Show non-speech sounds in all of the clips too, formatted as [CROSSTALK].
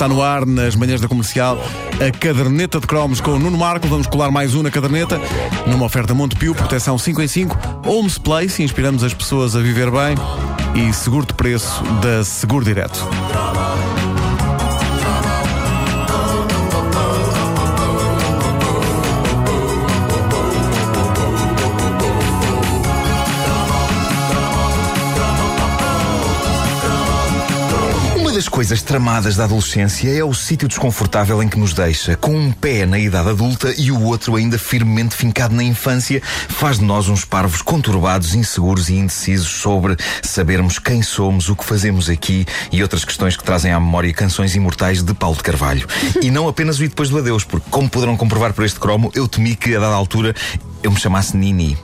Está no ar, nas manhãs da comercial, a caderneta de cromos com o Nuno Marco. Vamos colar mais um na caderneta, numa oferta Montepio, proteção 5 em 5, Homes Place, inspiramos as pessoas a viver bem, e seguro de preço da Seguro Direto. Coisas tramadas da adolescência é o sítio desconfortável em que nos deixa, com um pé na idade adulta e o outro ainda firmemente fincado na infância, faz de nós uns parvos conturbados, inseguros e indecisos sobre sabermos quem somos, o que fazemos aqui e outras questões que trazem à memória canções imortais de Paulo de Carvalho. E não apenas o e depois do adeus, porque, como poderão comprovar por este cromo, eu temi que, a dada altura, eu me chamasse Nini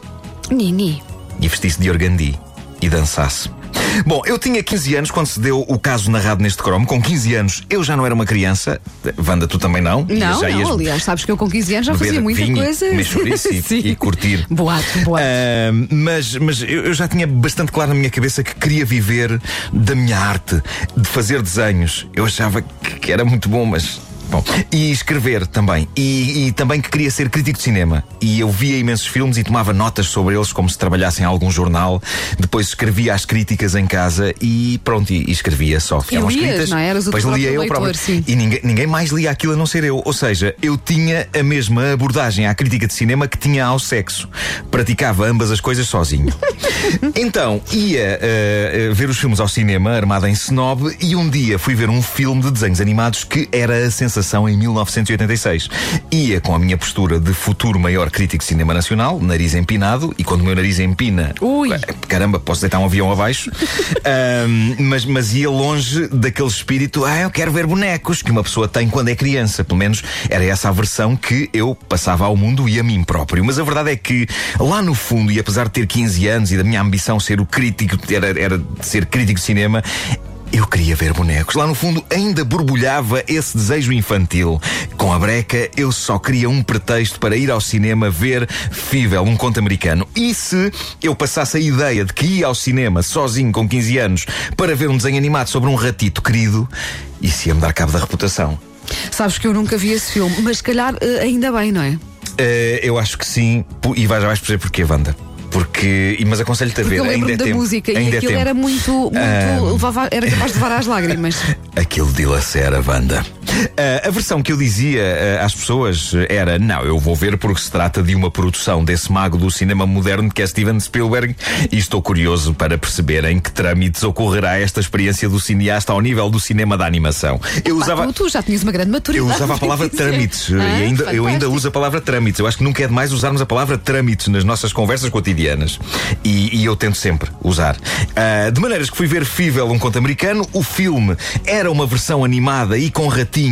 Nini. e vestisse de organdi e dançasse. Bom, eu tinha 15 anos quando se deu o caso narrado neste cromo. Com 15 anos eu já não era uma criança. Wanda, tu também não. Não, já ias não, aliás, sabes que eu com 15 anos já fazia muita vinho, coisa. chouriço e- [LAUGHS] Sim. e curtir. Boato, boato. Ah, mas mas eu eu já tinha bastante claro na minha cabeça que queria viver da minha arte, de fazer desenhos. Eu achava que que era muito bom, mas. Bom, e escrever também. E, e também que queria ser crítico de cinema. E eu via imensos filmes e tomava notas sobre eles como se trabalhasse em algum jornal. Depois escrevia as críticas em casa e pronto, e, e escrevia só. Ficavam lias, escritas. não é? Eras o Depois lia eu leitor, próprio. sim. E ninguém, ninguém mais lia aquilo a não ser eu. Ou seja, eu tinha a mesma abordagem à crítica de cinema que tinha ao sexo. Praticava ambas as coisas sozinho. [LAUGHS] então, ia eh, ver os filmes ao cinema, armado em snob, e um dia fui ver um filme de desenhos animados que era a sensação em 1986. Ia com a minha postura de futuro maior crítico de cinema nacional, nariz empinado, e quando o meu nariz empina. Ui. Caramba, posso deitar um avião abaixo. [LAUGHS] Ahm, mas, mas ia longe daquele espírito, ah, eu quero ver bonecos, que uma pessoa tem quando é criança. Pelo menos era essa a versão que eu passava ao mundo e a mim próprio. Mas a verdade é que, lá no fundo, e apesar de ter 15 anos e da minha ambição ser o crítico, era, era ser crítico de cinema, eu queria ver bonecos. Lá no fundo ainda borbulhava esse desejo infantil. Com a breca, eu só queria um pretexto para ir ao cinema ver Fível, um conto americano. E se eu passasse a ideia de que ia ao cinema sozinho com 15 anos para ver um desenho animado sobre um ratito querido, isso ia-me dar cabo da reputação. Sabes que eu nunca vi esse filme, mas se calhar eh, ainda bem, não é? Eh, eu acho que sim, e vais, vais perceber porquê, Wanda. Porque, e- mas aconselho-te a Porque ver, eu ainda é da tempo. música e ainda é aquilo tempo. era muito, muito Ah. levava- era capaz de levar às lágrimas. [LAUGHS] Aquilo dilacera, Wanda. Ah, a versão que eu dizia ah, às pessoas era: não, eu vou ver porque se trata de uma produção desse mago do cinema moderno que é Steven Spielberg e estou curioso para perceber em que trâmites ocorrerá esta experiência do cineasta ao nível do cinema da animação. Eu Pá, usava. tu, já tinhas uma grande Eu maturidade. usava a [LAUGHS] palavra trâmites Ah, e ainda, eu ainda uso a palavra trâmites. Eu acho que nunca é demais usarmos a palavra trâmites nas nossas conversas cotidianas. E, e eu tento sempre usar. Ah, de maneiras que fui ver Fível, um conto americano. O filme era uma versão animada e com ratinhos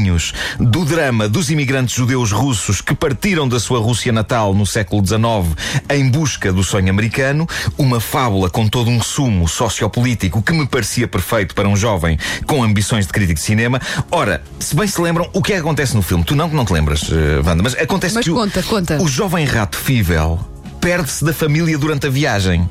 do drama dos imigrantes judeus russos que partiram da sua Rússia natal no século XIX em busca do sonho americano. Uma fábula com todo um sumo sociopolítico que me parecia perfeito para um jovem com ambições de crítico de cinema. Ora, se bem se lembram, o que é que acontece no filme? Tu não que não te lembras, eh, Wanda, mas acontece Mas que o- conta, conta. o jovem rato Fível perde-se da família durante a viagem.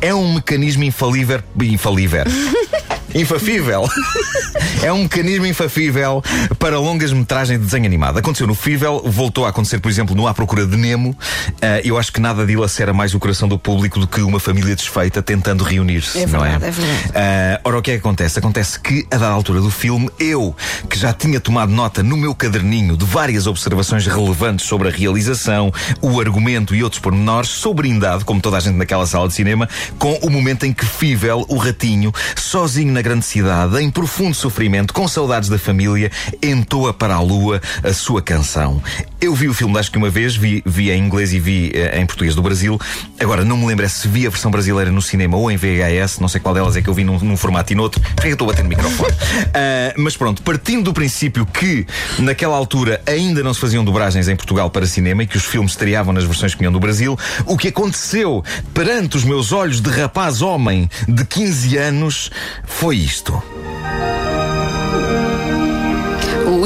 É um mecanismo infalível. Infalível. [LAUGHS] Infafível. [LAUGHS] é um mecanismo infafível para longas metragens de desenho animado. Aconteceu no Fível, voltou a acontecer, por exemplo, no À Procura de Nemo. Ah, eu acho que nada dilacera mais o coração do público do que uma família desfeita tentando reunir-se, É não é? é verdade. Ah, ora, o que é que acontece? Acontece que, a dada altura do filme, eu, que já tinha tomado nota no meu caderninho de várias observações relevantes sobre a realização, o argumento e outros pormenores, sou brindado, como toda a gente naquela sala de cinema, com o momento em que Fível, o ratinho, sozinho na grande cidade, em profundo sofrimento, com saudades da família, entoa para a lua a sua canção. Eu vi o filme, acho que uma vez, vi, vi em inglês e vi eh, em português do Brasil. Agora, não me lembro é se vi a versão brasileira no cinema ou em VHS, não sei qual delas é que eu vi num, num formato e noutro. Por que é que eu estou a bater no microfone? Ah, [LAUGHS] mas pronto, partindo do princípio que naquela altura ainda não se faziam dobragens em Portugal para cinema e que os filmes estreavam nas versões que vinham do Brasil, o que aconteceu perante os meus olhos de rapaz homem de 15 anos foi isto.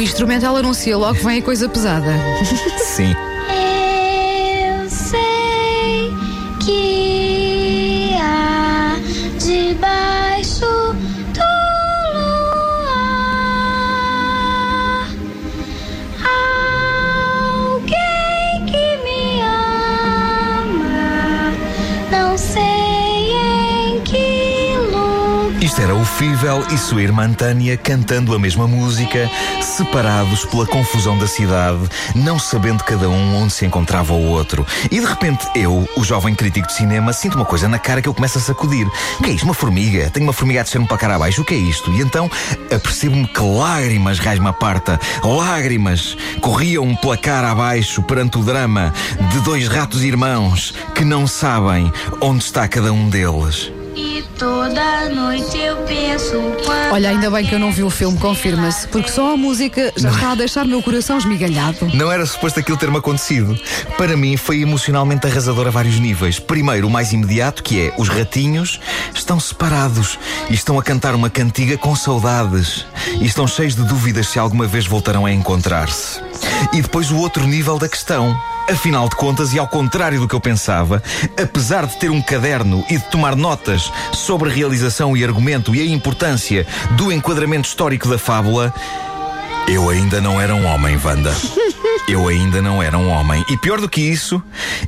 O instrumental anuncia logo que vem a coisa pesada. Sim. Isto era o Fível e sua irmã Tânia cantando a mesma música, separados pela confusão da cidade, não sabendo cada um onde se encontrava o outro. E de repente eu, o jovem crítico de cinema, sinto uma coisa na cara que eu começo a sacudir. O que é isto? Uma formiga? Tenho uma formiga a descer-me para cara abaixo. O que é isto? E então apercebo-me que lágrimas, rasma a parta, lágrimas corriam pela cara abaixo perante o drama de dois ratos irmãos que não sabem onde está cada um deles. Toda noite eu penso quando Olha, ainda bem que eu não vi o filme, confirma-se, porque só a música já está a deixar o meu coração esmigalhado. Não era suposto aquilo ter-me acontecido. Para mim foi emocionalmente arrasador a vários níveis. Primeiro, o mais imediato, que é os ratinhos estão separados e estão a cantar uma cantiga com saudades e estão cheios de dúvidas se alguma vez voltarão a encontrar-se. E depois o outro nível da questão. Afinal de contas, e ao contrário do que eu pensava, apesar de ter um caderno e de tomar notas sobre a realização e argumento e a importância do enquadramento histórico da fábula, eu ainda não era um homem, Wanda. Eu ainda não era um homem. E pior do que isso,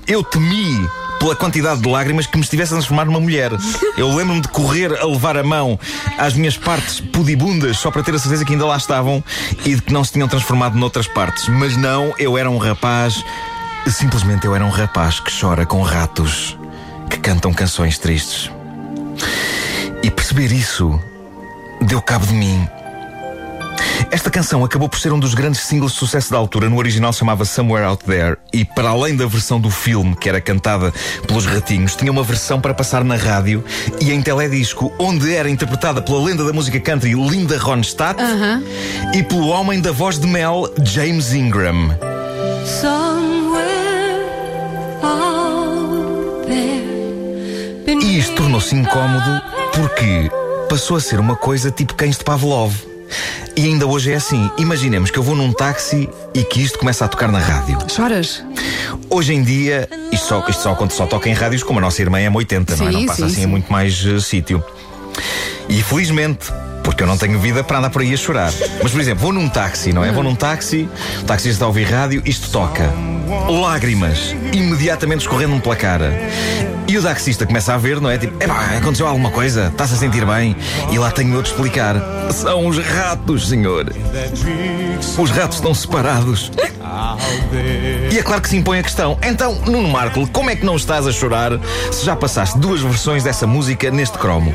eu temi pela quantidade de lágrimas que me estivesse a transformar numa mulher. Eu lembro-me de correr a levar a mão às minhas partes pudibundas só para ter a certeza que ainda lá estavam e de que não se tinham transformado noutras partes. Mas não, eu era um rapaz. Simplesmente eu era um rapaz que chora com ratos que cantam canções tristes. E perceber isso deu cabo de mim. Esta canção acabou por ser um dos grandes singles de sucesso da altura. No original chamava Somewhere Out There. E para além da versão do filme, que era cantada pelos ratinhos, tinha uma versão para passar na rádio e em teledisco, onde era interpretada pela lenda da música country Linda Ronstadt e pelo homem da voz de mel James Ingram. E isto tornou-se incómodo porque passou a ser uma coisa tipo cães de Pavlov. E ainda hoje é assim. Imaginemos que eu vou num táxi e que isto começa a tocar na rádio. Choras? Hoje em dia, isto só, isto só, só toca em rádios como a nossa irmã é M80, não é? Não passa sim, assim sim. a muito mais eh, sítio. E felizmente, porque eu não tenho vida para andar por aí a chorar. Mas, por exemplo, vou num táxi, não é? Vou num táxi, o taxista está a ouvir rádio, isto toca. Lágrimas, imediatamente escorrendo-me pela cara. E o taxista começa a ver, não é? Tipo, epá, aconteceu alguma coisa? Está-se a sentir bem? E lá tenho eu de explicar. São os ratos, senhor. Os ratos estão separados. E é claro que se impõe a questão. Então, Nuno Marco, como é que não estás a chorar se já passaste duas versões dessa música neste cromo?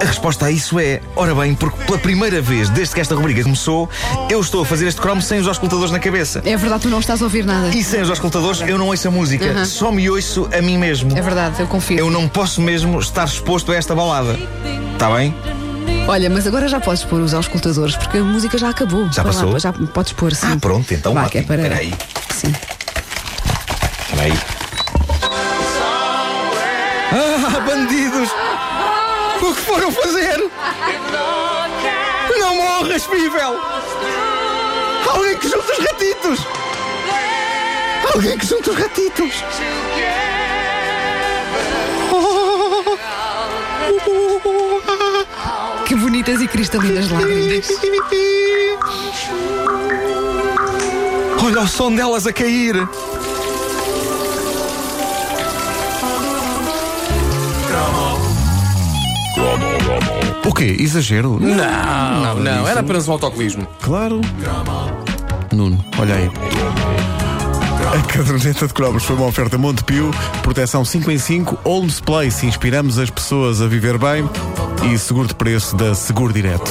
A resposta a isso é: ora bem, porque pela primeira vez desde que esta rubrica começou, eu estou a fazer este cromo sem os auscultadores na cabeça. É verdade, tu não estás a ouvir nada. E sem os auscultadores eu não ouço a música, Uhum. só me ouço a mim mesmo. É verdade, eu confio. Eu não posso mesmo estar exposto a esta balada. Está bem? Olha, mas agora já podes pôr os auscultadores, porque a música já acabou. Já Vai lá, passou? já podes pôr, sim. Ah, pronto, então Vá, ótimo. é para... Espera aí. Sim. Espera aí. Ah, bandidos! O que foram fazer? Não morras, Fível! Alguém que junta os ratitos! Alguém que junta os ratitos! Bonitas e cristalinas lágrimas. Olha o som delas a cair! O quê? Exagero? Não, não, era apenas um autocolismo. Claro. Nuno, olha aí. A caderneta de cromos foi uma oferta Montepio, proteção 5 em 5, Holmes Place, inspiramos as pessoas a viver bem e seguro de preço da Seguro Direto.